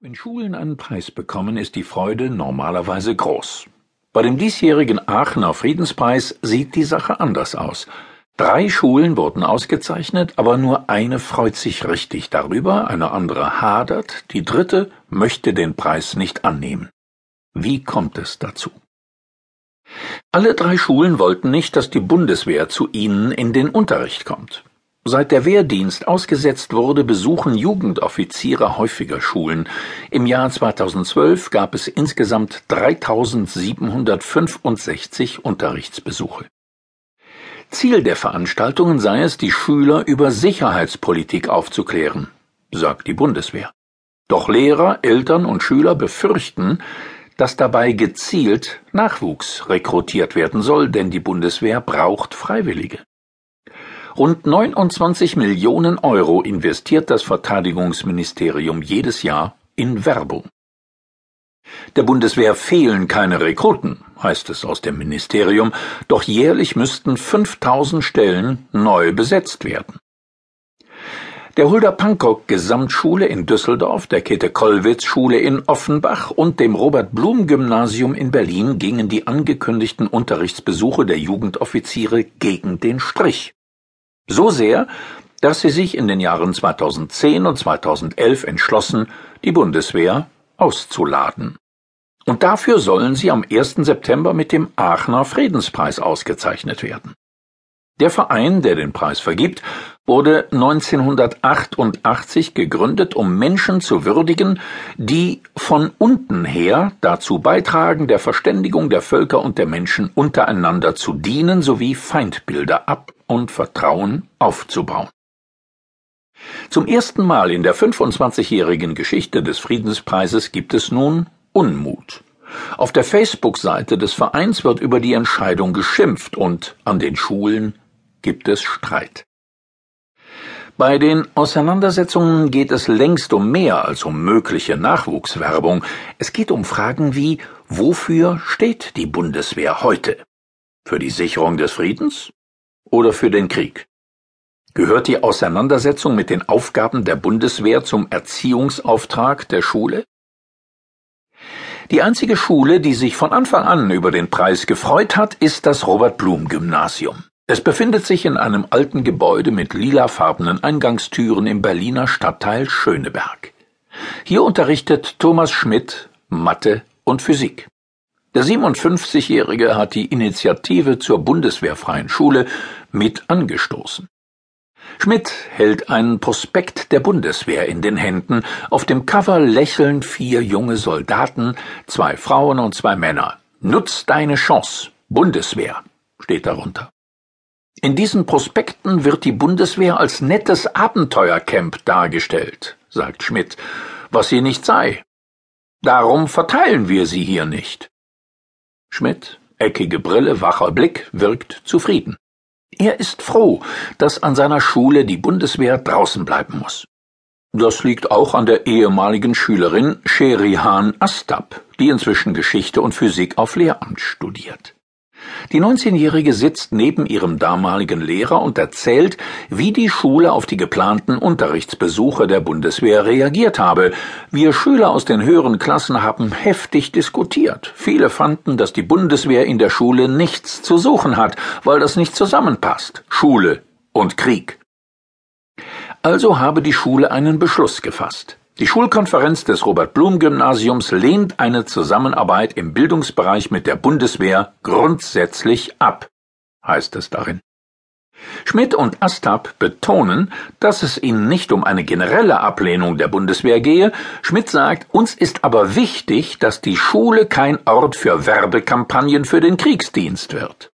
Wenn Schulen einen Preis bekommen, ist die Freude normalerweise groß. Bei dem diesjährigen Aachener Friedenspreis sieht die Sache anders aus. Drei Schulen wurden ausgezeichnet, aber nur eine freut sich richtig darüber, eine andere hadert, die dritte möchte den Preis nicht annehmen. Wie kommt es dazu? Alle drei Schulen wollten nicht, dass die Bundeswehr zu ihnen in den Unterricht kommt. Seit der Wehrdienst ausgesetzt wurde, besuchen Jugendoffiziere häufiger Schulen. Im Jahr 2012 gab es insgesamt 3765 Unterrichtsbesuche. Ziel der Veranstaltungen sei es, die Schüler über Sicherheitspolitik aufzuklären, sagt die Bundeswehr. Doch Lehrer, Eltern und Schüler befürchten, dass dabei gezielt Nachwuchs rekrutiert werden soll, denn die Bundeswehr braucht Freiwillige. Rund 29 Millionen Euro investiert das Verteidigungsministerium jedes Jahr in Werbung. Der Bundeswehr fehlen keine Rekruten, heißt es aus dem Ministerium, doch jährlich müssten 5000 Stellen neu besetzt werden. Der Hulda Pankok Gesamtschule in Düsseldorf, der Käthe-Kollwitz-Schule in Offenbach und dem Robert-Blum-Gymnasium in Berlin gingen die angekündigten Unterrichtsbesuche der Jugendoffiziere gegen den Strich. So sehr, dass sie sich in den Jahren 2010 und 2011 entschlossen, die Bundeswehr auszuladen. Und dafür sollen sie am 1. September mit dem Aachener Friedenspreis ausgezeichnet werden. Der Verein, der den Preis vergibt, wurde 1988 gegründet, um Menschen zu würdigen, die von unten her dazu beitragen, der Verständigung der Völker und der Menschen untereinander zu dienen sowie Feindbilder ab und Vertrauen aufzubauen. Zum ersten Mal in der 25-jährigen Geschichte des Friedenspreises gibt es nun Unmut. Auf der Facebook-Seite des Vereins wird über die Entscheidung geschimpft und an den Schulen gibt es Streit. Bei den Auseinandersetzungen geht es längst um mehr als um mögliche Nachwuchswerbung. Es geht um Fragen wie Wofür steht die Bundeswehr heute? Für die Sicherung des Friedens oder für den Krieg? Gehört die Auseinandersetzung mit den Aufgaben der Bundeswehr zum Erziehungsauftrag der Schule? Die einzige Schule, die sich von Anfang an über den Preis gefreut hat, ist das Robert Blum Gymnasium. Es befindet sich in einem alten Gebäude mit lilafarbenen Eingangstüren im Berliner Stadtteil Schöneberg. Hier unterrichtet Thomas Schmidt Mathe und Physik. Der 57-Jährige hat die Initiative zur bundeswehrfreien Schule mit angestoßen. Schmidt hält einen Prospekt der Bundeswehr in den Händen. Auf dem Cover lächeln vier junge Soldaten, zwei Frauen und zwei Männer. Nutz deine Chance. Bundeswehr steht darunter. In diesen Prospekten wird die Bundeswehr als nettes Abenteuercamp dargestellt, sagt Schmidt, was sie nicht sei. Darum verteilen wir sie hier nicht. Schmidt, eckige Brille, wacher Blick, wirkt zufrieden. Er ist froh, dass an seiner Schule die Bundeswehr draußen bleiben muss. Das liegt auch an der ehemaligen Schülerin Sherihan Astab, die inzwischen Geschichte und Physik auf Lehramt studiert. Die 19-Jährige sitzt neben ihrem damaligen Lehrer und erzählt, wie die Schule auf die geplanten Unterrichtsbesuche der Bundeswehr reagiert habe. Wir Schüler aus den höheren Klassen haben heftig diskutiert. Viele fanden, dass die Bundeswehr in der Schule nichts zu suchen hat, weil das nicht zusammenpasst. Schule und Krieg. Also habe die Schule einen Beschluss gefasst. Die Schulkonferenz des Robert-Blum-Gymnasiums lehnt eine Zusammenarbeit im Bildungsbereich mit der Bundeswehr grundsätzlich ab, heißt es darin. Schmidt und Astab betonen, dass es ihnen nicht um eine generelle Ablehnung der Bundeswehr gehe. Schmidt sagt, uns ist aber wichtig, dass die Schule kein Ort für Werbekampagnen für den Kriegsdienst wird.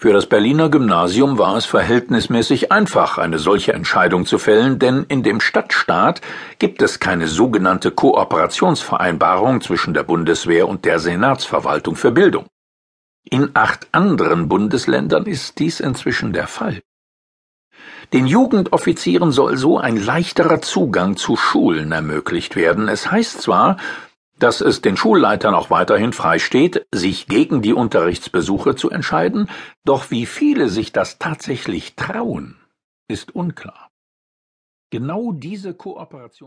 Für das Berliner Gymnasium war es verhältnismäßig einfach, eine solche Entscheidung zu fällen, denn in dem Stadtstaat gibt es keine sogenannte Kooperationsvereinbarung zwischen der Bundeswehr und der Senatsverwaltung für Bildung. In acht anderen Bundesländern ist dies inzwischen der Fall. Den Jugendoffizieren soll so ein leichterer Zugang zu Schulen ermöglicht werden. Es heißt zwar, dass es den Schulleitern auch weiterhin freisteht, sich gegen die Unterrichtsbesuche zu entscheiden, doch wie viele sich das tatsächlich trauen, ist unklar. Genau diese Kooperation